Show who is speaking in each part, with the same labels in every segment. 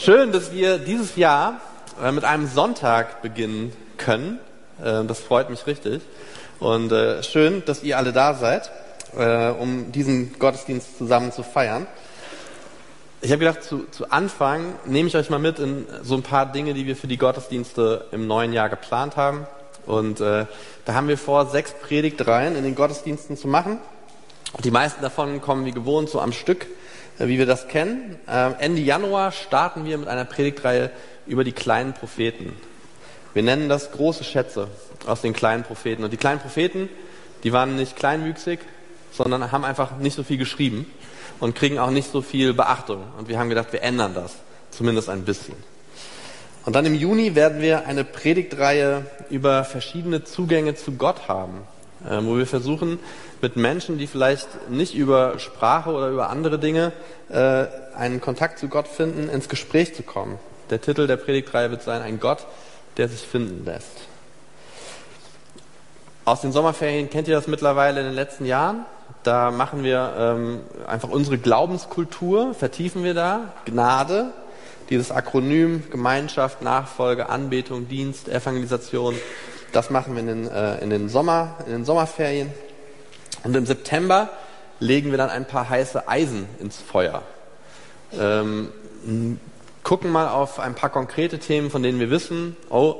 Speaker 1: Schön, dass wir dieses Jahr äh, mit einem Sonntag beginnen können. Äh, das freut mich richtig. Und äh, schön, dass ihr alle da seid, um diesen Gottesdienst zusammen zu feiern. Ich habe gedacht, zu, zu Anfang nehme ich euch mal mit in so ein paar Dinge, die wir für die Gottesdienste im neuen Jahr geplant haben. Und äh, da haben wir vor, sechs Predigtreihen in den Gottesdiensten zu machen. Die meisten davon kommen wie gewohnt so am Stück wie wir das kennen. Ähm, Ende Januar starten wir mit einer Predigtreihe über die kleinen Propheten. Wir nennen das große Schätze aus den kleinen Propheten. Und die kleinen Propheten, die waren nicht kleinwüchsig, sondern haben einfach nicht so viel geschrieben und kriegen auch nicht so viel Beachtung. Und wir haben gedacht, wir ändern das, zumindest ein bisschen. Und dann im Juni werden wir eine Predigtreihe über verschiedene Zugänge zu Gott haben, äh, wo wir versuchen, mit Menschen, die vielleicht nicht über Sprache oder über andere Dinge äh, einen Kontakt zu Gott finden, ins Gespräch zu kommen. Der Titel der Predigtreihe wird sein, ein Gott, der sich finden lässt. Aus den Sommerferien kennt ihr das mittlerweile in den letzten Jahren. Da machen wir ähm, einfach unsere Glaubenskultur, vertiefen wir da. Gnade, dieses Akronym Gemeinschaft, Nachfolge, Anbetung, Dienst, Evangelisation, das machen wir in den, äh, in den, Sommer, in den Sommerferien. Und im September legen wir dann ein paar heiße Eisen ins Feuer. Ähm, gucken mal auf ein paar konkrete Themen, von denen wir wissen, oh,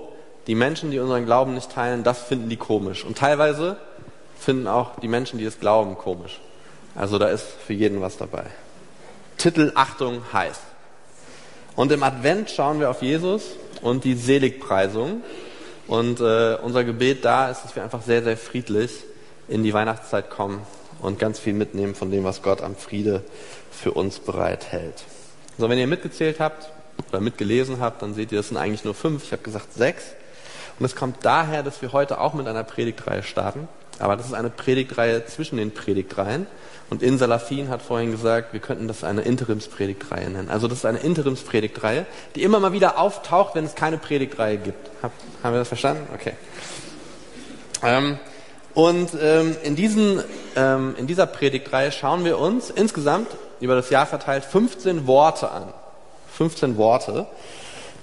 Speaker 1: die Menschen, die unseren Glauben nicht teilen, das finden die komisch. Und teilweise finden auch die Menschen, die es glauben, komisch. Also da ist für jeden was dabei. Titel Achtung heiß. Und im Advent schauen wir auf Jesus und die Seligpreisung. Und äh, unser Gebet da ist, dass wir einfach sehr, sehr friedlich in die Weihnachtszeit kommen und ganz viel mitnehmen von dem, was Gott am Friede für uns bereithält. So, wenn ihr mitgezählt habt oder mitgelesen habt, dann seht ihr, es sind eigentlich nur fünf. Ich habe gesagt sechs. Und es kommt daher, dass wir heute auch mit einer Predigtreihe starten. Aber das ist eine Predigtreihe zwischen den Predigtreihen. Und In Salafin hat vorhin gesagt, wir könnten das eine Interimspredigtreihe nennen. Also das ist eine Interimspredigtreihe, die immer mal wieder auftaucht, wenn es keine Predigtreihe gibt. Hab, haben wir das verstanden? Okay. Ähm, und ähm, in, diesen, ähm, in dieser Predigtreihe schauen wir uns insgesamt über das Jahr verteilt 15 Worte an. 15 Worte,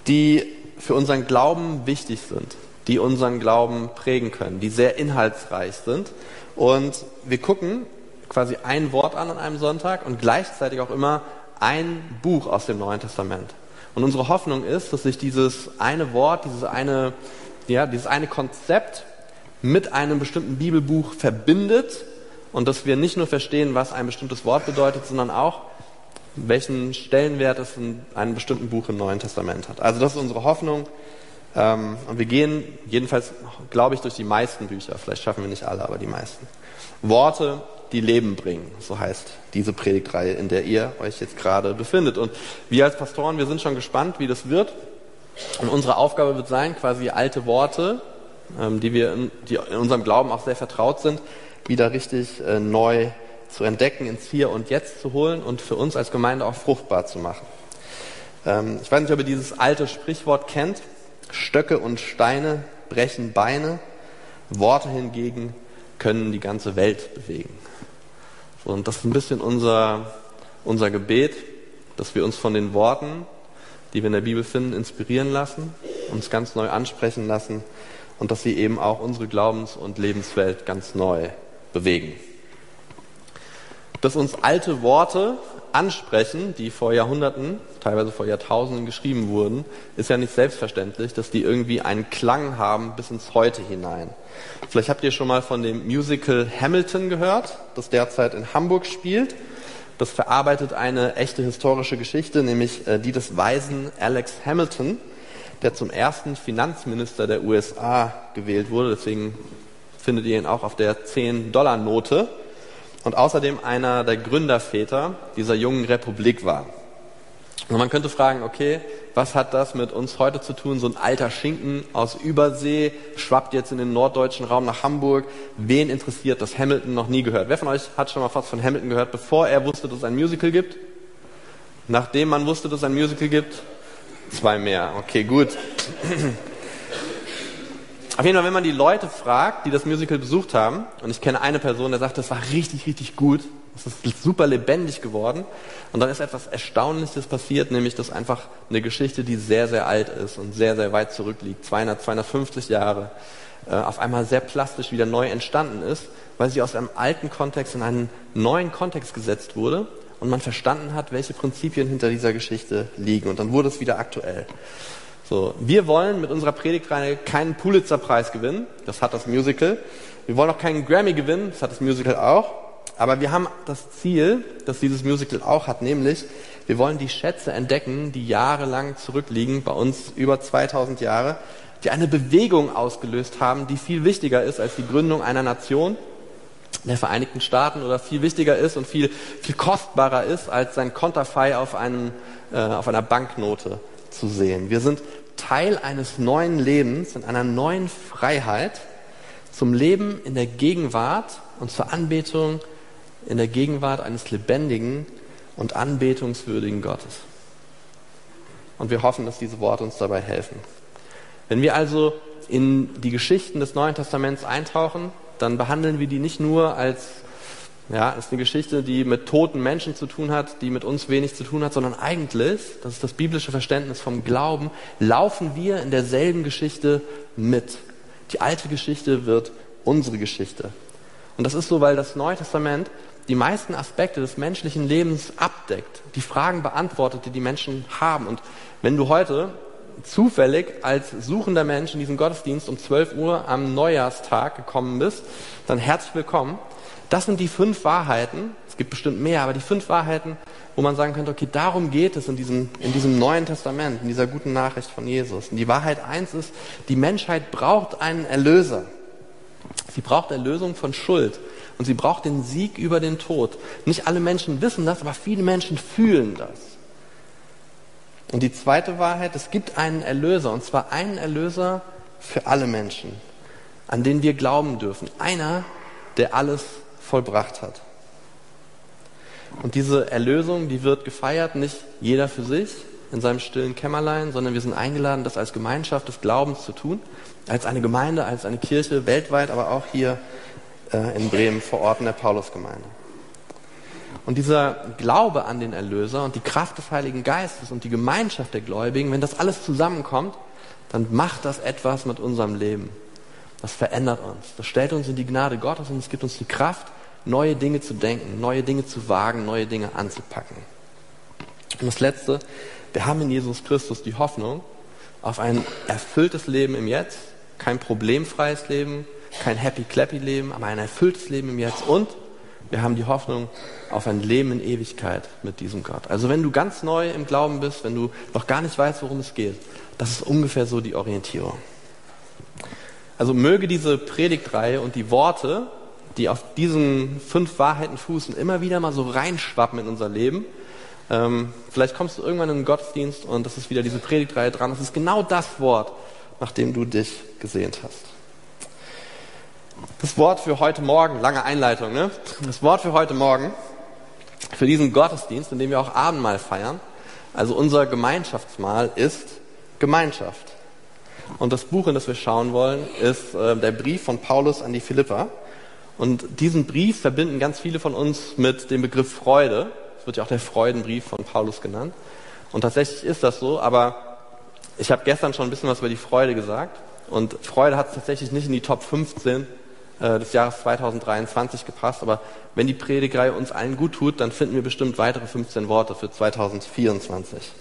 Speaker 1: die für unseren Glauben wichtig sind, die unseren Glauben prägen können, die sehr inhaltsreich sind. Und wir gucken quasi ein Wort an an einem Sonntag und gleichzeitig auch immer ein Buch aus dem Neuen Testament. Und unsere Hoffnung ist, dass sich dieses eine Wort, dieses eine, ja, dieses eine Konzept mit einem bestimmten Bibelbuch verbindet und dass wir nicht nur verstehen, was ein bestimmtes Wort bedeutet, sondern auch, welchen Stellenwert es in einem bestimmten Buch im Neuen Testament hat. Also das ist unsere Hoffnung. Ähm, und wir gehen jedenfalls, glaube ich, durch die meisten Bücher. Vielleicht schaffen wir nicht alle, aber die meisten. Worte, die Leben bringen. So heißt diese Predigtreihe, in der ihr euch jetzt gerade befindet. Und wir als Pastoren, wir sind schon gespannt, wie das wird. Und unsere Aufgabe wird sein, quasi alte Worte die wir in, die in unserem Glauben auch sehr vertraut sind, wieder richtig äh, neu zu entdecken, ins Hier und Jetzt zu holen und für uns als Gemeinde auch fruchtbar zu machen. Ähm, ich weiß nicht, ob ihr dieses alte Sprichwort kennt. Stöcke und Steine brechen Beine, Worte hingegen können die ganze Welt bewegen. Und das ist ein bisschen unser, unser Gebet, dass wir uns von den Worten, die wir in der Bibel finden, inspirieren lassen, uns ganz neu ansprechen lassen und dass sie eben auch unsere Glaubens- und Lebenswelt ganz neu bewegen. Dass uns alte Worte ansprechen, die vor Jahrhunderten, teilweise vor Jahrtausenden geschrieben wurden, ist ja nicht selbstverständlich, dass die irgendwie einen Klang haben bis ins Heute hinein. Vielleicht habt ihr schon mal von dem Musical Hamilton gehört, das derzeit in Hamburg spielt. Das verarbeitet eine echte historische Geschichte, nämlich äh, die des weisen Alex Hamilton, der zum ersten Finanzminister der USA gewählt wurde. Deswegen findet ihr ihn auch auf der 10-Dollar-Note. Und außerdem einer der Gründerväter dieser jungen Republik war. Und man könnte fragen, okay, was hat das mit uns heute zu tun? So ein alter Schinken aus Übersee schwappt jetzt in den norddeutschen Raum nach Hamburg. Wen interessiert das Hamilton noch nie gehört? Wer von euch hat schon mal was von Hamilton gehört, bevor er wusste, dass es ein Musical gibt? Nachdem man wusste, dass es ein Musical gibt? Zwei mehr, okay, gut. Auf jeden Fall, wenn man die Leute fragt, die das Musical besucht haben, und ich kenne eine Person, der sagt, das war richtig, richtig gut, Es ist super lebendig geworden. Und dann ist etwas Erstaunliches passiert, nämlich dass einfach eine Geschichte, die sehr, sehr alt ist und sehr, sehr weit zurückliegt, 200, 250 Jahre, äh, auf einmal sehr plastisch wieder neu entstanden ist, weil sie aus einem alten Kontext in einen neuen Kontext gesetzt wurde und man verstanden hat, welche Prinzipien hinter dieser Geschichte liegen. Und dann wurde es wieder aktuell. So, wir wollen mit unserer Predigtreihe keinen Pulitzer-Preis gewinnen. Das hat das Musical. Wir wollen auch keinen Grammy gewinnen. Das hat das Musical auch. Aber wir haben das Ziel, das dieses Musical auch hat, nämlich wir wollen die Schätze entdecken, die jahrelang zurückliegen, bei uns über 2000 Jahre, die eine Bewegung ausgelöst haben, die viel wichtiger ist als die Gründung einer Nation, der Vereinigten Staaten oder viel wichtiger ist und viel, viel kostbarer ist als sein Konterfei auf, einen, äh, auf einer Banknote zu sehen. Wir sind Teil eines neuen Lebens, in einer neuen Freiheit zum Leben in der Gegenwart und zur Anbetung in der Gegenwart eines lebendigen und anbetungswürdigen Gottes. Und wir hoffen, dass diese Worte uns dabei helfen. Wenn wir also in die Geschichten des Neuen Testaments eintauchen, dann behandeln wir die nicht nur als ja, ist eine Geschichte, die mit toten Menschen zu tun hat, die mit uns wenig zu tun hat, sondern eigentlich, das ist das biblische Verständnis vom Glauben, laufen wir in derselben Geschichte mit. Die alte Geschichte wird unsere Geschichte. Und das ist so, weil das Neue Testament die meisten Aspekte des menschlichen Lebens abdeckt, die Fragen beantwortet, die die Menschen haben. Und wenn du heute zufällig als suchender Mensch in diesen Gottesdienst um 12 Uhr am Neujahrstag gekommen bist, dann herzlich willkommen. Das sind die fünf Wahrheiten, es gibt bestimmt mehr, aber die fünf Wahrheiten, wo man sagen könnte, okay, darum geht es in diesem, in diesem Neuen Testament, in dieser guten Nachricht von Jesus. Und die Wahrheit eins ist, die Menschheit braucht einen Erlöser. Sie braucht Erlösung von Schuld und sie braucht den Sieg über den Tod. Nicht alle Menschen wissen das, aber viele Menschen fühlen das. Und die zweite Wahrheit, es gibt einen Erlöser, und zwar einen Erlöser für alle Menschen, an den wir glauben dürfen. Einer, der alles vollbracht hat. Und diese Erlösung, die wird gefeiert, nicht jeder für sich in seinem stillen Kämmerlein, sondern wir sind eingeladen, das als Gemeinschaft des Glaubens zu tun, als eine Gemeinde, als eine Kirche weltweit, aber auch hier äh, in Bremen vor Ort in der Paulusgemeinde. Und dieser Glaube an den Erlöser und die Kraft des Heiligen Geistes und die Gemeinschaft der Gläubigen, wenn das alles zusammenkommt, dann macht das etwas mit unserem Leben. Das verändert uns. Das stellt uns in die Gnade Gottes und es gibt uns die Kraft, neue Dinge zu denken, neue Dinge zu wagen, neue Dinge anzupacken. Und das Letzte, wir haben in Jesus Christus die Hoffnung auf ein erfülltes Leben im Jetzt, kein problemfreies Leben, kein happy-clappy-Leben, aber ein erfülltes Leben im Jetzt. Und wir haben die Hoffnung auf ein Leben in Ewigkeit mit diesem Gott. Also wenn du ganz neu im Glauben bist, wenn du noch gar nicht weißt, worum es geht, das ist ungefähr so die Orientierung. Also möge diese Predigtreihe und die Worte, die auf diesen fünf Wahrheiten fußen, immer wieder mal so reinschwappen in unser Leben. Ähm, vielleicht kommst du irgendwann in den Gottesdienst und das ist wieder diese Predigtreihe dran. Das ist genau das Wort, nach dem du dich gesehnt hast. Das Wort für heute Morgen, lange Einleitung, ne? Das Wort für heute Morgen, für diesen Gottesdienst, in dem wir auch Abendmahl feiern, also unser Gemeinschaftsmahl, ist Gemeinschaft. Und das Buch, in das wir schauen wollen, ist äh, der Brief von Paulus an die Philippa. Und diesen Brief verbinden ganz viele von uns mit dem Begriff Freude. Es wird ja auch der Freudenbrief von Paulus genannt. Und tatsächlich ist das so, aber ich habe gestern schon ein bisschen was über die Freude gesagt. Und Freude hat tatsächlich nicht in die Top 15 äh, des Jahres 2023 gepasst. Aber wenn die Predigerei uns allen gut tut, dann finden wir bestimmt weitere 15 Worte für 2024.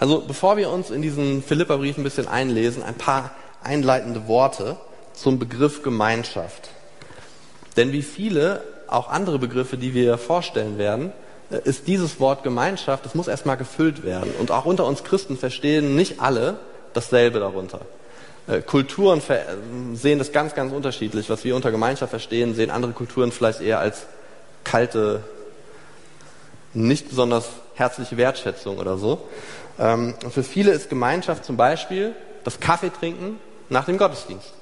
Speaker 1: Also bevor wir uns in diesen Philipperbrief ein bisschen einlesen, ein paar einleitende Worte zum Begriff Gemeinschaft. Denn wie viele auch andere Begriffe, die wir vorstellen werden, äh, ist dieses Wort Gemeinschaft, das muss erstmal gefüllt werden. Und auch unter uns Christen verstehen nicht alle dasselbe darunter. Äh, Kulturen sehen das ganz, ganz unterschiedlich. Was wir unter Gemeinschaft verstehen, sehen andere Kulturen vielleicht eher als kalte, nicht besonders herzliche Wertschätzung oder so. Ähm, und für viele ist Gemeinschaft zum Beispiel das Kaffeetrinken nach dem Gottesdienst.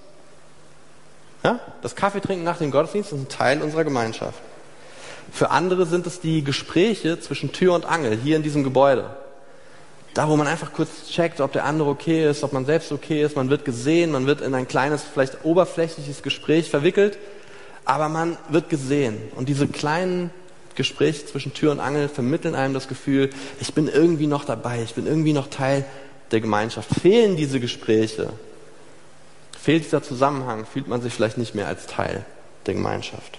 Speaker 1: Ja? Das Kaffeetrinken nach dem Gottesdienst ist ein Teil unserer Gemeinschaft. Für andere sind es die Gespräche zwischen Tür und Angel hier in diesem Gebäude. Da, wo man einfach kurz checkt, ob der andere okay ist, ob man selbst okay ist, man wird gesehen, man wird in ein kleines, vielleicht oberflächliches Gespräch verwickelt, aber man wird gesehen. Und diese kleinen Gespräche zwischen Tür und Angel vermitteln einem das Gefühl, ich bin irgendwie noch dabei, ich bin irgendwie noch Teil der Gemeinschaft. Fehlen diese Gespräche, fehlt dieser Zusammenhang, fühlt man sich vielleicht nicht mehr als Teil der Gemeinschaft.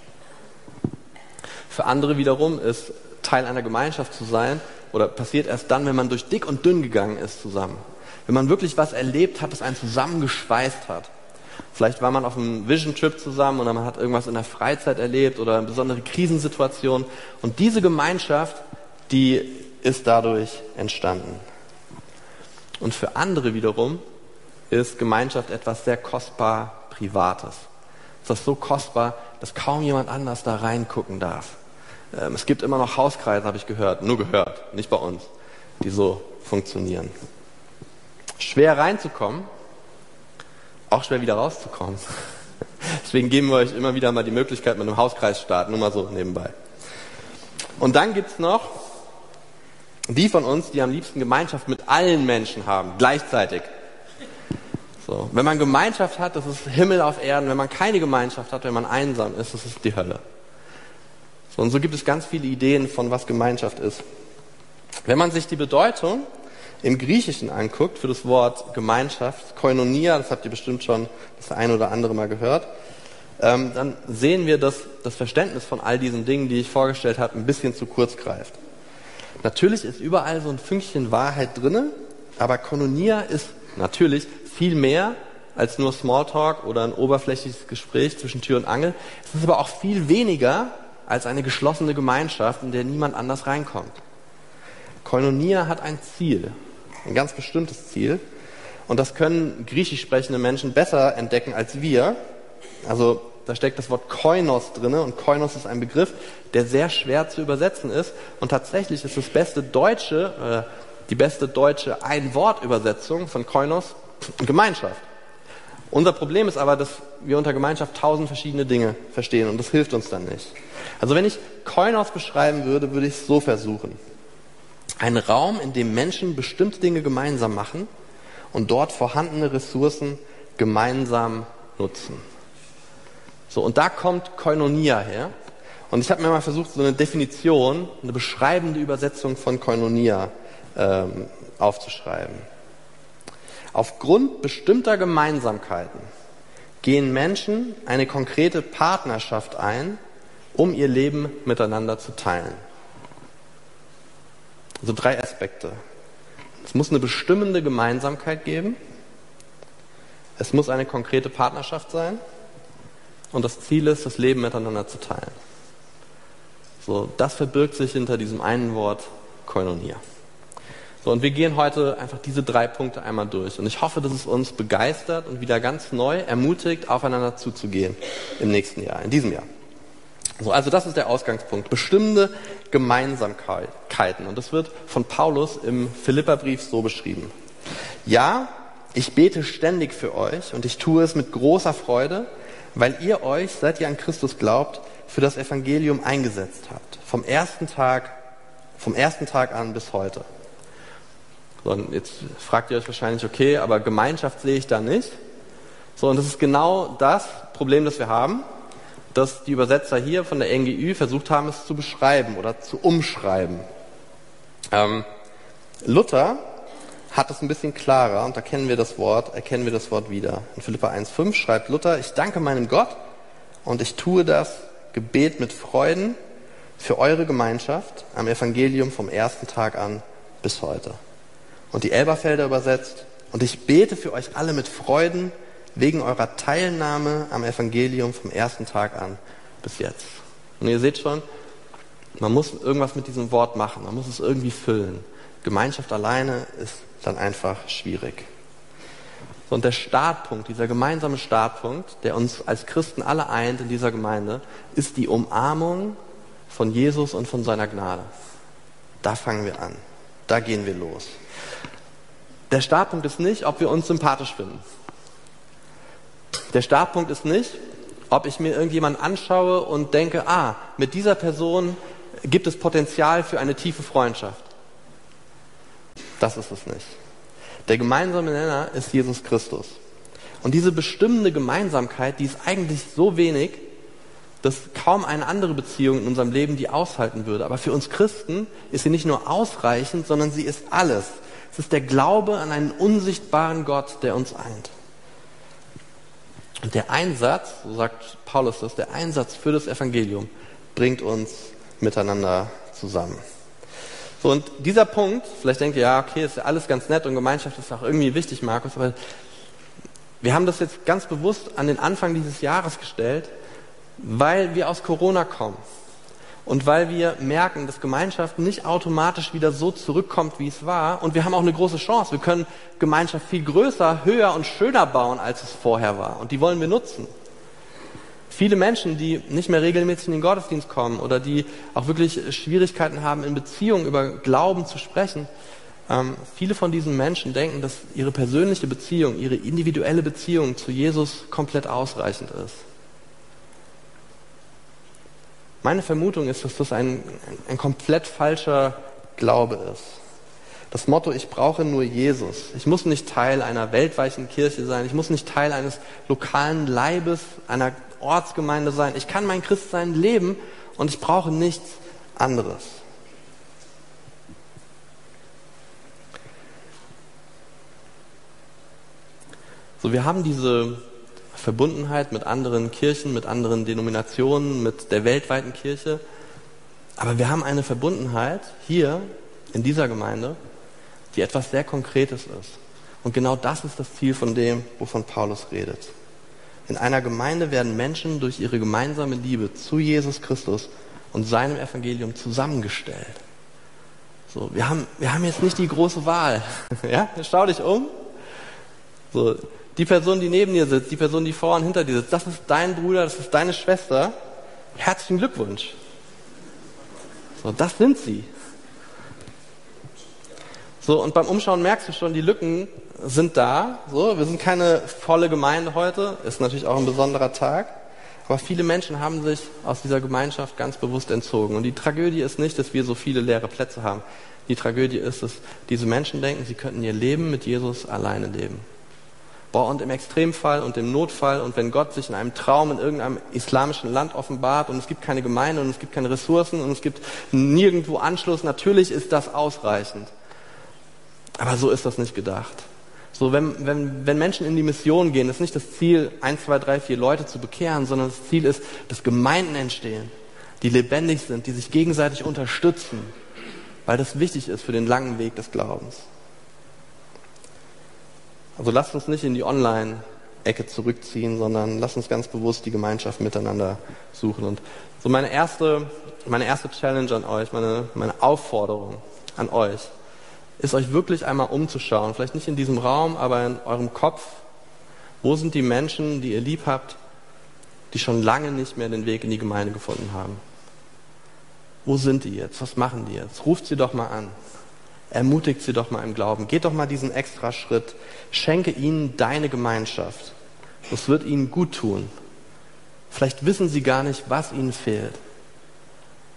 Speaker 1: Für andere wiederum ist Teil einer Gemeinschaft zu sein oder passiert erst dann, wenn man durch dick und dünn gegangen ist zusammen. Wenn man wirklich was erlebt hat, das einen zusammengeschweißt hat. Vielleicht war man auf einem Vision Trip zusammen oder man hat irgendwas in der Freizeit erlebt oder eine besondere Krisensituation. Und diese Gemeinschaft, die ist dadurch entstanden. Und für andere wiederum ist Gemeinschaft etwas sehr kostbar Privates. Es ist so kostbar, dass kaum jemand anders da reingucken darf. Ähm, es gibt immer noch Hauskreise, habe ich gehört, nur gehört, nicht bei uns, die so funktionieren. Schwer reinzukommen, auch schwer wieder rauszukommen. Deswegen geben wir euch immer wieder mal die Möglichkeit mit einem Hauskreis starten, nur mal so nebenbei. Und dann gibt's noch die von uns, die am liebsten Gemeinschaft mit allen Menschen haben, gleichzeitig. So, wenn man Gemeinschaft hat, das ist Himmel auf Erden. Wenn man keine Gemeinschaft hat, wenn man einsam ist, das ist die Hölle. Und so gibt es ganz viele Ideen von was Gemeinschaft ist. Wenn man sich die Bedeutung im Griechischen anguckt für das Wort Gemeinschaft, Koinonia, das habt ihr bestimmt schon das ein oder andere Mal gehört, ähm, dann sehen wir, dass das Verständnis von all diesen Dingen, die ich vorgestellt habe, ein bisschen zu kurz greift. Natürlich ist überall so ein Fünkchen Wahrheit drinne, aber Koinonia ist natürlich viel mehr als nur Smalltalk oder ein oberflächliches Gespräch zwischen Tür und Angel. Es ist aber auch viel weniger als eine geschlossene Gemeinschaft, in der niemand anders reinkommt. Koinonia hat ein Ziel, ein ganz bestimmtes Ziel. Und das können griechisch sprechende Menschen besser entdecken als wir. Also da steckt das Wort Koinos drinne und Koinos ist ein Begriff, der sehr schwer zu übersetzen ist. Und tatsächlich ist das beste deutsche, äh, die beste deutsche Ein-Wort-Übersetzung von Koinos Gemeinschaft. Unser Problem ist aber, dass wir unter Gemeinschaft tausend verschiedene Dinge verstehen und das hilft uns dann nicht. Also wenn ich Koinos beschreiben würde, würde ich es so versuchen. Ein Raum, in dem Menschen bestimmte Dinge gemeinsam machen und dort vorhandene Ressourcen gemeinsam nutzen. So, und da kommt Koinonia her. Und ich habe mir mal versucht, so eine Definition, eine beschreibende Übersetzung von Koinonia ähm, aufzuschreiben. Aufgrund bestimmter Gemeinsamkeiten gehen Menschen eine konkrete Partnerschaft ein, um ihr Leben miteinander zu teilen. Also drei Aspekte. Es muss eine bestimmende Gemeinsamkeit geben. Es muss eine konkrete Partnerschaft sein. Und das Ziel ist, das Leben miteinander zu teilen. So, das verbirgt sich hinter diesem einen Wort Koinonia. So, und wir gehen heute einfach diese drei Punkte einmal durch. Und ich hoffe, dass es uns begeistert und wieder ganz neu ermutigt, aufeinander zuzugehen im nächsten Jahr, in diesem Jahr. So, also das ist der Ausgangspunkt. Bestimmte Gemeinsamkeiten. Und das wird von Paulus im Philipperbrief so beschrieben. Ja, ich bete ständig für euch und ich tue es mit großer Freude, weil ihr euch, seit ihr an Christus glaubt, für das Evangelium eingesetzt habt. Vom ersten Tag, vom ersten Tag an bis heute. So, und jetzt fragt ihr euch wahrscheinlich, okay, aber Gemeinschaft sehe ich da nicht. So, und das ist genau das Problem, das wir haben, dass die Übersetzer hier von der NGÜ versucht haben, es zu beschreiben oder zu umschreiben. Ähm, Luther hat es ein bisschen klarer und da kennen wir das Wort, erkennen wir das Wort wieder. In Philippa 1,5 schreibt Luther, ich danke meinem Gott und ich tue das Gebet mit Freuden für eure Gemeinschaft am Evangelium vom ersten Tag an bis heute und die Elberfelder übersetzt. Und ich bete für euch alle mit Freuden wegen eurer Teilnahme am Evangelium vom ersten Tag an bis jetzt. Und ihr seht schon, man muss irgendwas mit diesem Wort machen, man muss es irgendwie füllen. Gemeinschaft alleine ist dann einfach schwierig. Und der Startpunkt, dieser gemeinsame Startpunkt, der uns als Christen alle eint in dieser Gemeinde, ist die Umarmung von Jesus und von seiner Gnade. Da fangen wir an. Da gehen wir los. Der Startpunkt ist nicht, ob wir uns sympathisch finden. Der Startpunkt ist nicht, ob ich mir irgendjemanden anschaue und denke, ah, mit dieser Person gibt es Potenzial für eine tiefe Freundschaft. Das ist es nicht. Der gemeinsame Nenner ist Jesus Christus. Und diese bestimmende Gemeinsamkeit, die ist eigentlich so wenig, dass kaum eine andere Beziehung in unserem Leben die aushalten würde. Aber für uns Christen ist sie nicht nur ausreichend, sondern sie ist alles. Es ist der Glaube an einen unsichtbaren Gott, der uns eint. Und der Einsatz, so sagt Paulus das, der Einsatz für das Evangelium bringt uns miteinander zusammen. So, und dieser Punkt, vielleicht denkt ihr, ja, okay, ist ja alles ganz nett und Gemeinschaft ist auch irgendwie wichtig, Markus, aber wir haben das jetzt ganz bewusst an den Anfang dieses Jahres gestellt, weil wir aus Corona kommen und weil wir merken, dass Gemeinschaft nicht automatisch wieder so zurückkommt, wie es war. Und wir haben auch eine große Chance. Wir können Gemeinschaft viel größer, höher und schöner bauen, als es vorher war. Und die wollen wir nutzen. Viele Menschen, die nicht mehr regelmäßig in den Gottesdienst kommen oder die auch wirklich Schwierigkeiten haben, in Beziehungen über Glauben zu sprechen, ähm, viele von diesen Menschen denken, dass ihre persönliche Beziehung, ihre individuelle Beziehung zu Jesus komplett ausreichend ist. Meine Vermutung ist, dass das ein, ein komplett falscher Glaube ist. Das Motto, ich brauche nur Jesus. Ich muss nicht Teil einer weltweiten Kirche sein. Ich muss nicht Teil eines lokalen Leibes, einer Ortsgemeinde sein. Ich kann mein Christsein leben und ich brauche nichts anderes. So, wir haben diese Verbundenheit mit anderen Kirchen, mit anderen Denominationen, mit der weltweiten Kirche. Aber wir haben eine Verbundenheit hier in dieser Gemeinde, die etwas sehr Konkretes ist. Und genau das ist das Ziel von dem, wovon Paulus redet. In einer Gemeinde werden Menschen durch ihre gemeinsame Liebe zu Jesus Christus und seinem Evangelium zusammengestellt. So, wir haben, wir haben jetzt nicht die große Wahl. ja, schau dich um. So, die Person, die neben dir sitzt, die Person, die vor und hinter dir sitzt, das ist dein Bruder, das ist deine Schwester. Herzlichen Glückwunsch. So, das sind sie. So, und beim Umschauen merkst du schon, die Lücken sind da. So, wir sind keine volle Gemeinde heute, ist natürlich auch ein besonderer Tag. Aber viele Menschen haben sich aus dieser Gemeinschaft ganz bewusst entzogen. Und die Tragödie ist nicht, dass wir so viele leere Plätze haben. Die Tragödie ist, dass diese Menschen denken, sie könnten ihr Leben mit Jesus alleine leben. Boah, und im Extremfall und im Notfall und wenn Gott sich in einem Traum in irgendeinem islamischen Land offenbart und es gibt keine Gemeinde und es gibt keine Ressourcen und es gibt nirgendwo Anschluss, natürlich ist das ausreichend. Aber so ist das nicht gedacht. So, wenn, wenn, wenn Menschen in die Mission gehen, ist nicht das Ziel, ein, zwei, drei, vier Leute zu bekehren, sondern das Ziel ist, dass Gemeinden entstehen, die lebendig sind, die sich gegenseitig unterstützen, weil das wichtig ist für den langen Weg des Glaubens. Also lasst uns nicht in die Online-Ecke zurückziehen, sondern lasst uns ganz bewusst die Gemeinschaft miteinander suchen. Und so meine erste, meine erste Challenge an euch, meine, meine Aufforderung an euch, ist euch wirklich einmal umzuschauen, vielleicht nicht in diesem Raum, aber in eurem Kopf. Wo sind die Menschen, die ihr lieb habt, die schon lange nicht mehr den Weg in die Gemeinde gefunden haben? Wo sind die jetzt? Was machen die jetzt? Ruft sie doch mal an. Ermutigt sie doch mal im Glauben. Geht doch mal diesen extra Schritt. Schenke ihnen deine Gemeinschaft. Das wird ihnen gut tun. Vielleicht wissen sie gar nicht, was ihnen fehlt.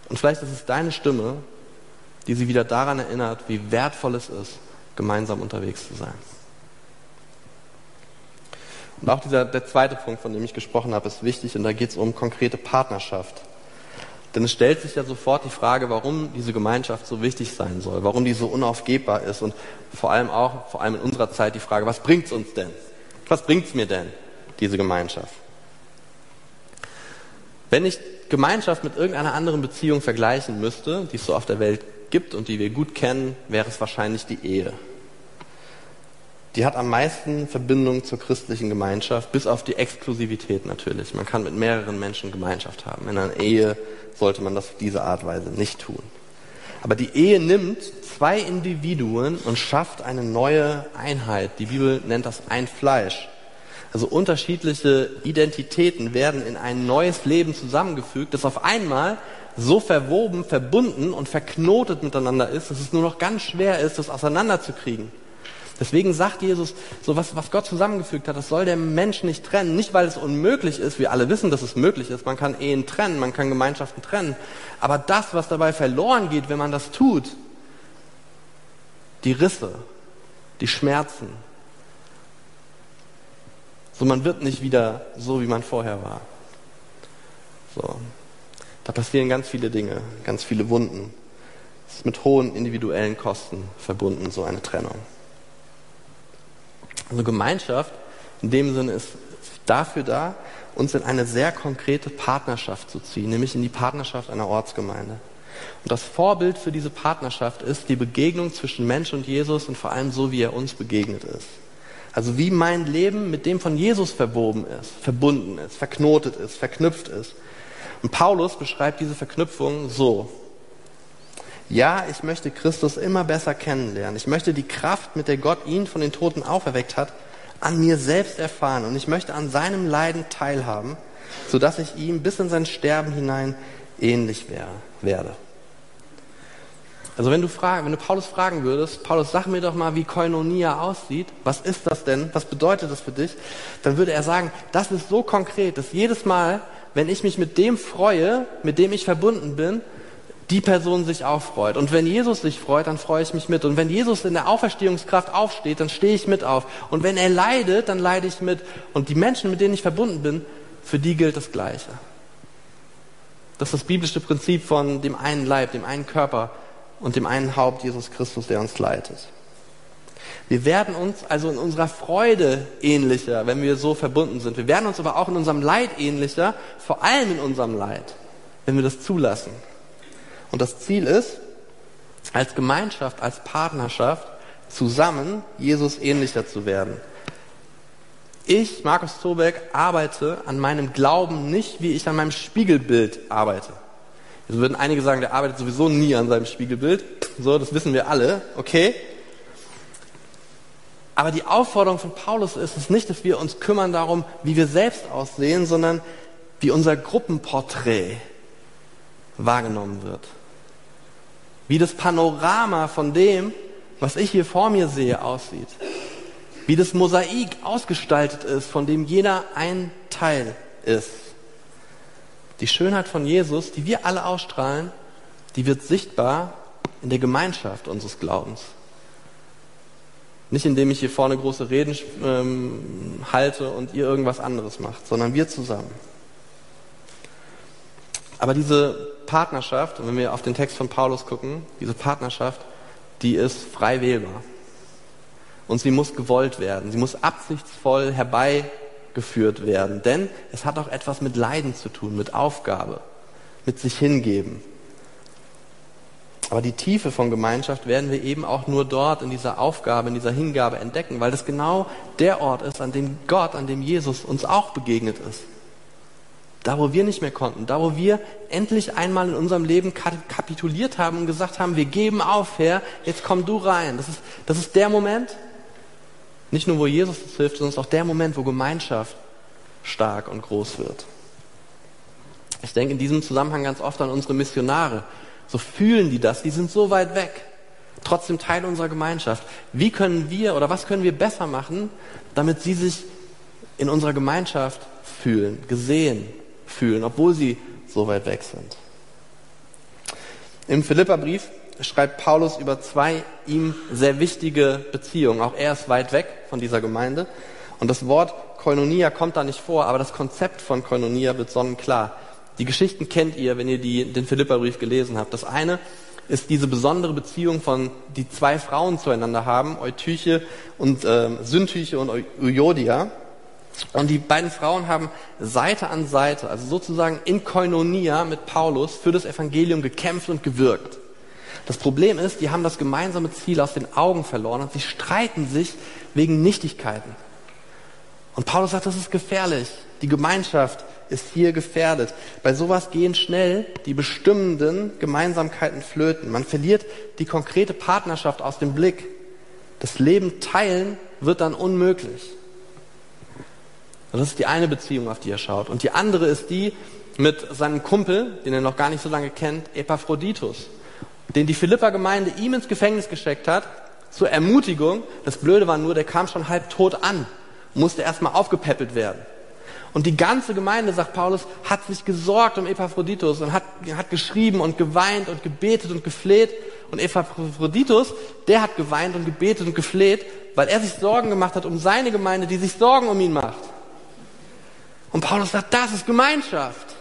Speaker 1: Und vielleicht ist es deine Stimme, die sie wieder daran erinnert, wie wertvoll es ist, gemeinsam unterwegs zu sein. Und auch dieser, der zweite Punkt, von dem ich gesprochen habe, ist wichtig und da geht es um konkrete Partnerschaft. Denn es stellt sich ja sofort die Frage, warum diese Gemeinschaft so wichtig sein soll, warum die so unaufgebbar ist und vor allem auch, vor allem in unserer Zeit, die Frage, was bringt es uns denn? Was bringt es mir denn, diese Gemeinschaft? Wenn ich Gemeinschaft mit irgendeiner anderen Beziehung vergleichen müsste, die es so auf der Welt gibt und die wir gut kennen, wäre es wahrscheinlich die Ehe. Die hat am meisten Verbindung zur christlichen Gemeinschaft, bis auf die Exklusivität natürlich. Man kann mit mehreren Menschen Gemeinschaft haben. In einer Ehe sollte man das auf diese Art Weise nicht tun. Aber die Ehe nimmt zwei Individuen und schafft eine neue Einheit. Die Bibel nennt das ein Fleisch. Also unterschiedliche Identitäten werden in ein neues Leben zusammengefügt, das auf einmal so verwoben, verbunden und verknotet miteinander ist, dass es nur noch ganz schwer ist, das auseinanderzukriegen. Deswegen sagt Jesus, so was, was Gott zusammengefügt hat, das soll der Mensch nicht trennen. Nicht, weil es unmöglich ist. Wir alle wissen, dass es möglich ist. Man kann Ehen trennen, man kann Gemeinschaften trennen. Aber das, was dabei verloren geht, wenn man das tut, die Risse, die Schmerzen, so man wird nicht wieder so, wie man vorher war. So. Da passieren ganz viele Dinge, ganz viele Wunden. Es ist mit hohen individuellen Kosten verbunden, so eine Trennung. Also Gemeinschaft in dem Sinne ist dafür da, uns in eine sehr konkrete Partnerschaft zu ziehen, nämlich in die Partnerschaft einer Ortsgemeinde. Und das Vorbild für diese Partnerschaft ist die Begegnung zwischen Mensch und Jesus und vor allem so, wie er uns begegnet ist. Also wie mein Leben mit dem von Jesus verwoben ist, verbunden ist, verknotet ist, verknüpft ist. Und Paulus beschreibt diese Verknüpfung so. Ja, ich möchte Christus immer besser kennenlernen. Ich möchte die Kraft, mit der Gott ihn von den Toten auferweckt hat, an mir selbst erfahren und ich möchte an seinem Leiden teilhaben, sodass ich ihm bis in sein Sterben hinein ähnlich werde. Also wenn du, fragen, wenn du Paulus fragen würdest, Paulus, sag mir doch mal, wie Koinonia aussieht, was ist das denn, was bedeutet das für dich, dann würde er sagen, das ist so konkret, dass jedes Mal, wenn ich mich mit dem freue, mit dem ich verbunden bin, die Person sich auch freut. Und wenn Jesus sich freut, dann freue ich mich mit. Und wenn Jesus in der Auferstehungskraft aufsteht, dann stehe ich mit auf. Und wenn er leidet, dann leide ich mit. Und die Menschen, mit denen ich verbunden bin, für die gilt das Gleiche. Das ist das biblische Prinzip von dem einen Leib, dem einen Körper und dem einen Haupt, Jesus Christus, der uns leitet. Wir werden uns also in unserer Freude ähnlicher, wenn wir so verbunden sind. Wir werden uns aber auch in unserem Leid ähnlicher, vor allem in unserem Leid, wenn wir das zulassen. Und das Ziel ist, als Gemeinschaft, als Partnerschaft zusammen Jesus ähnlicher zu werden. Ich, Markus Zobeck, arbeite an meinem Glauben nicht, wie ich an meinem Spiegelbild arbeite. Jetzt würden einige sagen, der arbeitet sowieso nie an seinem Spiegelbild. So, das wissen wir alle, okay? Aber die Aufforderung von Paulus ist es nicht, dass wir uns kümmern darum, wie wir selbst aussehen, sondern wie unser Gruppenporträt wahrgenommen wird wie das Panorama von dem, was ich hier vor mir sehe, aussieht. Wie das Mosaik ausgestaltet ist, von dem jeder ein Teil ist. Die Schönheit von Jesus, die wir alle ausstrahlen, die wird sichtbar in der Gemeinschaft unseres Glaubens. Nicht indem ich hier vorne große Reden ähm, halte und ihr irgendwas anderes macht, sondern wir zusammen. Aber diese Partnerschaft, wenn wir auf den Text von Paulus gucken, diese Partnerschaft, die ist frei wählbar. Und sie muss gewollt werden. Sie muss absichtsvoll herbeigeführt werden. Denn es hat auch etwas mit Leiden zu tun, mit Aufgabe, mit sich hingeben. Aber die Tiefe von Gemeinschaft werden wir eben auch nur dort in dieser Aufgabe, in dieser Hingabe entdecken, weil das genau der Ort ist, an dem Gott, an dem Jesus uns auch begegnet ist. Da, wo wir nicht mehr konnten, da, wo wir endlich einmal in unserem Leben kapituliert haben und gesagt haben, wir geben auf, Herr, jetzt komm du rein. Das ist, das ist der Moment, nicht nur wo Jesus uns hilft, sondern es ist auch der Moment, wo Gemeinschaft stark und groß wird. Ich denke in diesem Zusammenhang ganz oft an unsere Missionare. So fühlen die das, die sind so weit weg, trotzdem Teil unserer Gemeinschaft. Wie können wir oder was können wir besser machen, damit sie sich in unserer Gemeinschaft fühlen, gesehen, fühlen, obwohl sie so weit weg sind. Im Philipperbrief schreibt Paulus über zwei ihm sehr wichtige Beziehungen. Auch er ist weit weg von dieser Gemeinde. Und das Wort Koinonia kommt da nicht vor, aber das Konzept von Koinonia wird sonnenklar. Die Geschichten kennt ihr, wenn ihr die, den Philipperbrief gelesen habt. Das eine ist diese besondere Beziehung von die zwei Frauen zueinander haben, Eutyche und äh, Syntyche und Euodia. Und die beiden Frauen haben Seite an Seite, also sozusagen in Koinonia mit Paulus für das Evangelium gekämpft und gewirkt. Das Problem ist, die haben das gemeinsame Ziel aus den Augen verloren und sie streiten sich wegen Nichtigkeiten. Und Paulus sagt, das ist gefährlich. Die Gemeinschaft ist hier gefährdet. Bei sowas gehen schnell die bestimmenden Gemeinsamkeiten flöten. Man verliert die konkrete Partnerschaft aus dem Blick. Das Leben teilen wird dann unmöglich. Das ist die eine Beziehung, auf die er schaut. Und die andere ist die mit seinem Kumpel, den er noch gar nicht so lange kennt, Epaphroditus, den die Philippa-Gemeinde ihm ins Gefängnis gesteckt hat, zur Ermutigung. Das Blöde war nur, der kam schon halb tot an, musste erstmal aufgepäppelt werden. Und die ganze Gemeinde, sagt Paulus, hat sich gesorgt um Epaphroditus und hat, hat geschrieben und geweint und gebetet und gefleht. Und Epaphroditus, der hat geweint und gebetet und gefleht, weil er sich Sorgen gemacht hat um seine Gemeinde, die sich Sorgen um ihn macht. Und Paulus sagt, das ist Gemeinschaft.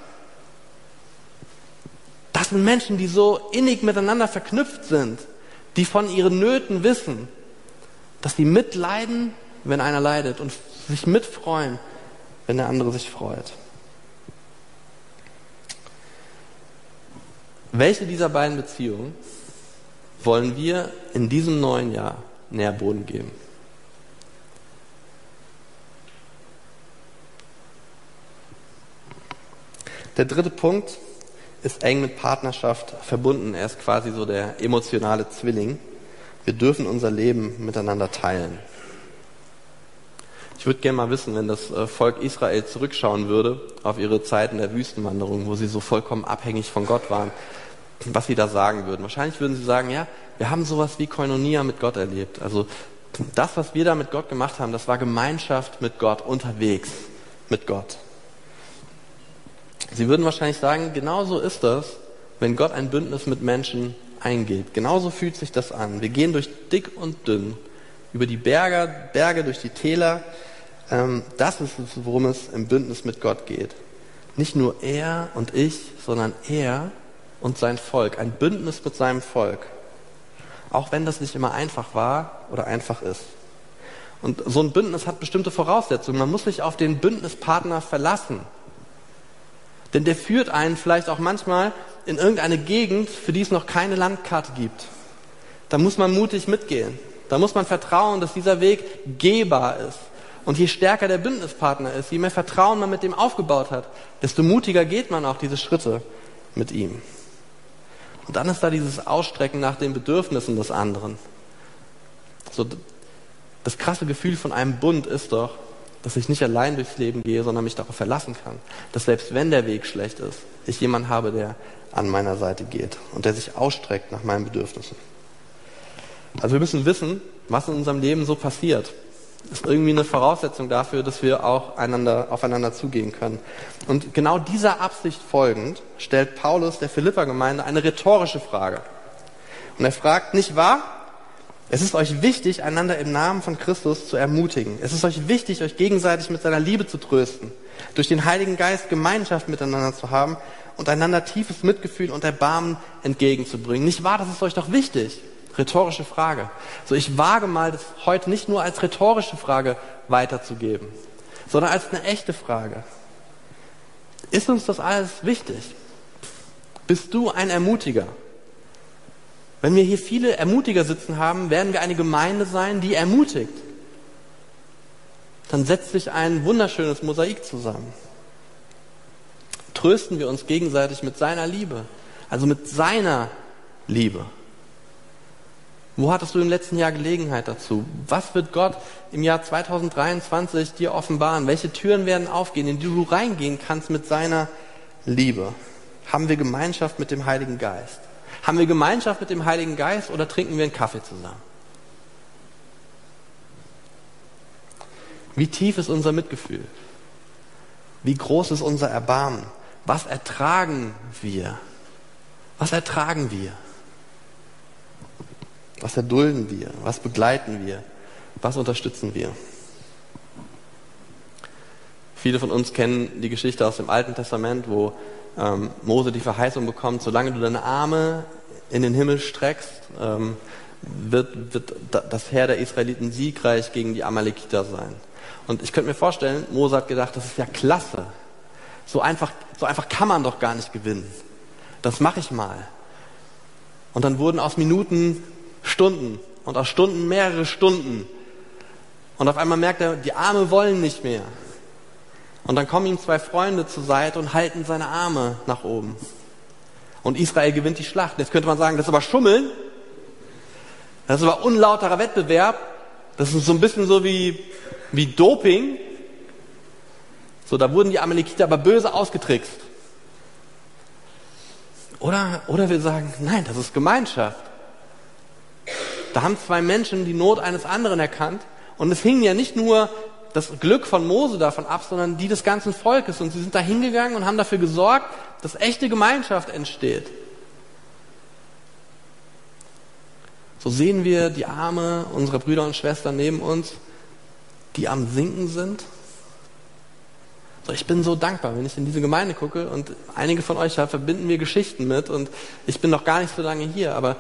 Speaker 1: Das sind Menschen, die so innig miteinander verknüpft sind, die von ihren Nöten wissen, dass sie mitleiden, wenn einer leidet und sich mitfreuen, wenn der andere sich freut. Welche dieser beiden Beziehungen wollen wir in diesem neuen Jahr Nährboden geben? Der dritte Punkt ist eng mit Partnerschaft verbunden. Er ist quasi so der emotionale Zwilling. Wir dürfen unser Leben miteinander teilen. Ich würde gerne mal wissen, wenn das äh, Volk Israel zurückschauen würde auf ihre Zeiten der Wüstenwanderung, wo sie so vollkommen abhängig von Gott waren, was sie da sagen würden. Wahrscheinlich würden sie sagen, ja, wir haben sowas wie Koinonia mit Gott erlebt. Also das, was wir da mit Gott gemacht haben, das war Gemeinschaft mit Gott, unterwegs mit Gott. Sie würden wahrscheinlich sagen, genauso ist das, wenn Gott ein Bündnis mit Menschen eingeht. Genauso fühlt sich das an. Wir gehen durch dick und dünn, über die Berge, Berge durch die Täler. Ähm, das ist es, worum es im Bündnis mit Gott geht. Nicht nur er und ich, sondern er und sein Volk. Ein Bündnis mit seinem Volk. Auch wenn das nicht immer einfach war oder einfach ist. Und so ein Bündnis hat bestimmte Voraussetzungen. Man muss sich auf den Bündnispartner verlassen. Denn der führt einen vielleicht auch manchmal in irgendeine Gegend, für die es noch keine Landkarte gibt. Da muss man mutig mitgehen. Da muss man vertrauen, dass dieser Weg gehbar ist. Und je stärker der Bündnispartner ist, je mehr Vertrauen man mit dem aufgebaut hat, desto mutiger geht man auch diese Schritte mit ihm. Und dann ist da dieses Ausstrecken nach den Bedürfnissen des anderen. So, das krasse Gefühl von einem Bund ist doch, dass ich nicht allein durchs Leben gehe, sondern mich darauf verlassen kann, dass selbst wenn der Weg schlecht ist, ich jemanden habe, der an meiner Seite geht und der sich ausstreckt nach meinen Bedürfnissen. Also wir müssen wissen, was in unserem Leben so passiert. Das ist irgendwie eine Voraussetzung dafür, dass wir auch einander, aufeinander zugehen können. Und genau dieser Absicht folgend stellt Paulus der Philippa-Gemeinde eine rhetorische Frage. Und er fragt, nicht wahr? Es ist euch wichtig, einander im Namen von Christus zu ermutigen. Es ist euch wichtig, euch gegenseitig mit seiner Liebe zu trösten, durch den Heiligen Geist Gemeinschaft miteinander zu haben und einander tiefes Mitgefühl und Erbarmen entgegenzubringen. Nicht wahr? Das ist euch doch wichtig. Rhetorische Frage. So, ich wage mal, das heute nicht nur als rhetorische Frage weiterzugeben, sondern als eine echte Frage. Ist uns das alles wichtig? Bist du ein Ermutiger? Wenn wir hier viele Ermutiger sitzen haben, werden wir eine Gemeinde sein, die ermutigt. Dann setzt sich ein wunderschönes Mosaik zusammen. Trösten wir uns gegenseitig mit seiner Liebe, also mit seiner Liebe. Wo hattest du im letzten Jahr Gelegenheit dazu? Was wird Gott im Jahr 2023 dir offenbaren? Welche Türen werden aufgehen, in die du reingehen kannst mit seiner Liebe? Haben wir Gemeinschaft mit dem Heiligen Geist? Haben wir Gemeinschaft mit dem Heiligen Geist oder trinken wir einen Kaffee zusammen? Wie tief ist unser Mitgefühl? Wie groß ist unser Erbarmen? Was ertragen wir? Was ertragen wir? Was erdulden wir? Was begleiten wir? Was unterstützen wir? Viele von uns kennen die Geschichte aus dem Alten Testament, wo ähm, Mose die Verheißung bekommt, solange du deine Arme in den Himmel streckst, ähm, wird, wird das Heer der Israeliten siegreich gegen die Amalekiter sein. Und ich könnte mir vorstellen, Mose hat gedacht, das ist ja klasse. So einfach, so einfach kann man doch gar nicht gewinnen. Das mache ich mal. Und dann wurden aus Minuten Stunden und aus Stunden mehrere Stunden. Und auf einmal merkt er, die Arme wollen nicht mehr. Und dann kommen ihm zwei Freunde zur Seite und halten seine Arme nach oben. Und Israel gewinnt die Schlacht. Jetzt könnte man sagen, das ist aber Schummeln. Das ist aber unlauterer Wettbewerb. Das ist so ein bisschen so wie, wie Doping. So, da wurden die Amalekiter aber böse ausgetrickst. Oder, oder wir sagen, nein, das ist Gemeinschaft. Da haben zwei Menschen die Not eines anderen erkannt. Und es hing ja nicht nur das Glück von Mose davon ab, sondern die des ganzen Volkes. Und sie sind da hingegangen und haben dafür gesorgt, dass echte Gemeinschaft entsteht. So sehen wir die Arme unserer Brüder und Schwestern neben uns, die am Sinken sind. Ich bin so dankbar, wenn ich in diese Gemeinde gucke und einige von euch da verbinden mir Geschichten mit und ich bin noch gar nicht so lange hier, aber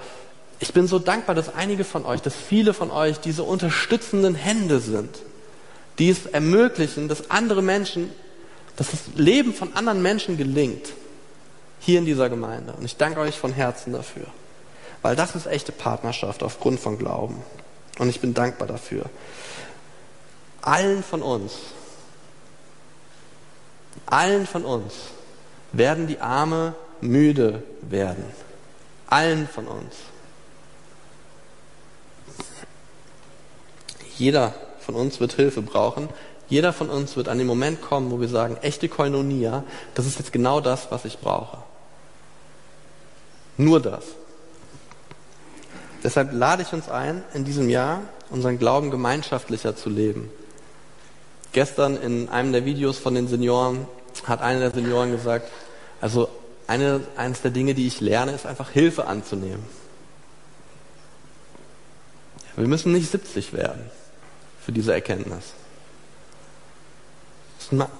Speaker 1: ich bin so dankbar, dass einige von euch, dass viele von euch diese unterstützenden Hände sind, die es ermöglichen, dass andere Menschen, dass das Leben von anderen Menschen gelingt, hier in dieser Gemeinde. Und ich danke euch von Herzen dafür, weil das ist echte Partnerschaft aufgrund von Glauben. Und ich bin dankbar dafür. Allen von uns, allen von uns werden die Arme müde werden. Allen von uns. Jeder von uns wird Hilfe brauchen. Jeder von uns wird an den Moment kommen, wo wir sagen, echte Koinonia, das ist jetzt genau das, was ich brauche. Nur das. Deshalb lade ich uns ein, in diesem Jahr unseren Glauben gemeinschaftlicher zu leben. Gestern in einem der Videos von den Senioren hat einer der Senioren gesagt, also eine, eines der Dinge, die ich lerne, ist einfach Hilfe anzunehmen. Wir müssen nicht 70 werden für diese Erkenntnis.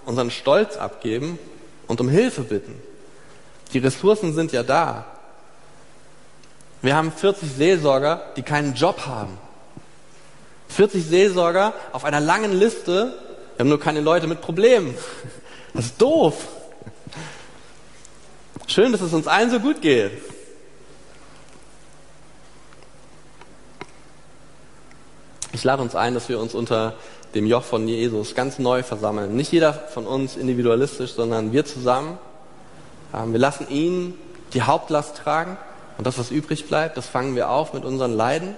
Speaker 1: Unseren Stolz abgeben und um Hilfe bitten. Die Ressourcen sind ja da. Wir haben 40 Seelsorger, die keinen Job haben. 40 Seelsorger auf einer langen Liste. Wir haben nur keine Leute mit Problemen. Das ist doof. Schön, dass es uns allen so gut geht. Ich lade uns ein, dass wir uns unter dem Joch von Jesus ganz neu versammeln. Nicht jeder von uns individualistisch, sondern wir zusammen. Ähm, wir lassen ihn die Hauptlast tragen und das, was übrig bleibt, das fangen wir auf mit unseren Leiden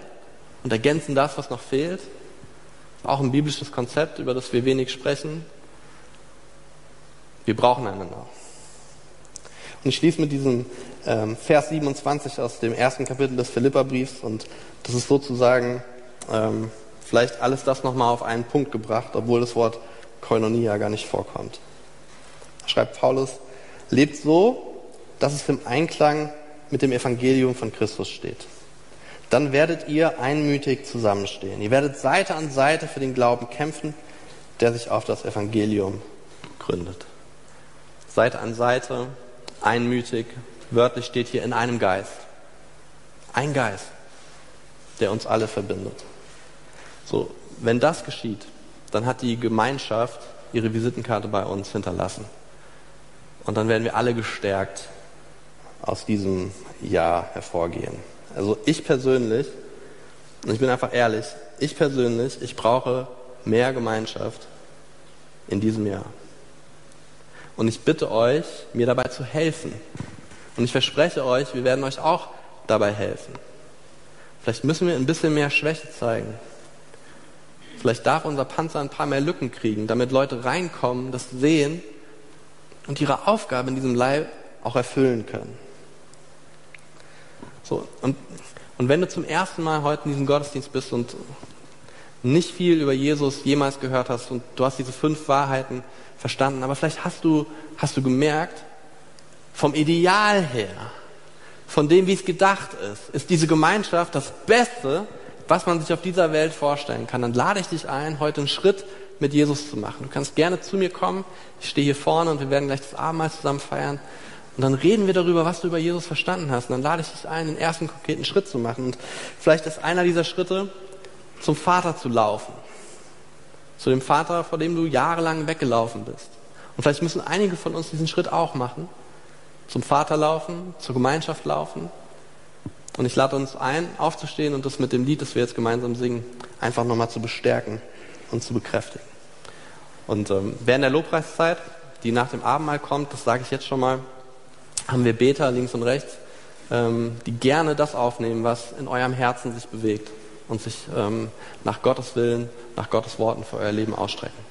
Speaker 1: und ergänzen das, was noch fehlt. Auch ein biblisches Konzept, über das wir wenig sprechen. Wir brauchen einander. Und ich schließe mit diesem ähm, Vers 27 aus dem ersten Kapitel des Philipperbriefs und das ist sozusagen ähm, vielleicht alles das nochmal auf einen Punkt gebracht, obwohl das Wort Koinonia gar nicht vorkommt. Schreibt Paulus, lebt so, dass es im Einklang mit dem Evangelium von Christus steht. Dann werdet ihr einmütig zusammenstehen. Ihr werdet Seite an Seite für den Glauben kämpfen, der sich auf das Evangelium gründet. Seite an Seite, einmütig, wörtlich steht hier in einem Geist. Ein Geist, der uns alle verbindet. So, wenn das geschieht, dann hat die Gemeinschaft ihre Visitenkarte bei uns hinterlassen. Und dann werden wir alle gestärkt aus diesem Jahr hervorgehen. Also ich persönlich, und ich bin einfach ehrlich, ich persönlich, ich brauche mehr Gemeinschaft in diesem Jahr. Und ich bitte euch, mir dabei zu helfen. Und ich verspreche euch, wir werden euch auch dabei helfen. Vielleicht müssen wir ein bisschen mehr Schwäche zeigen. Vielleicht darf unser Panzer ein paar mehr Lücken kriegen, damit Leute reinkommen, das sehen und ihre Aufgabe in diesem Leib auch erfüllen können. So, und, und wenn du zum ersten Mal heute in diesem Gottesdienst bist und nicht viel über Jesus jemals gehört hast und du hast diese fünf Wahrheiten verstanden, aber vielleicht hast du, hast du gemerkt, vom Ideal her, von dem, wie es gedacht ist, ist diese Gemeinschaft das Beste, was man sich auf dieser Welt vorstellen kann, dann lade ich dich ein, heute einen Schritt mit Jesus zu machen. Du kannst gerne zu mir kommen. Ich stehe hier vorne und wir werden gleich das Abendmahl zusammen feiern. Und dann reden wir darüber, was du über Jesus verstanden hast. Und dann lade ich dich ein, den ersten konkreten Schritt zu machen. Und vielleicht ist einer dieser Schritte, zum Vater zu laufen. Zu dem Vater, vor dem du jahrelang weggelaufen bist. Und vielleicht müssen einige von uns diesen Schritt auch machen. Zum Vater laufen, zur Gemeinschaft laufen, und ich lade uns ein, aufzustehen und das mit dem Lied, das wir jetzt gemeinsam singen, einfach nochmal zu bestärken und zu bekräftigen. Und ähm, während der Lobpreiszeit, die nach dem Abendmahl kommt, das sage ich jetzt schon mal, haben wir Beter links und rechts, ähm, die gerne das aufnehmen, was in eurem Herzen sich bewegt und sich ähm, nach Gottes Willen, nach Gottes Worten für euer Leben ausstrecken.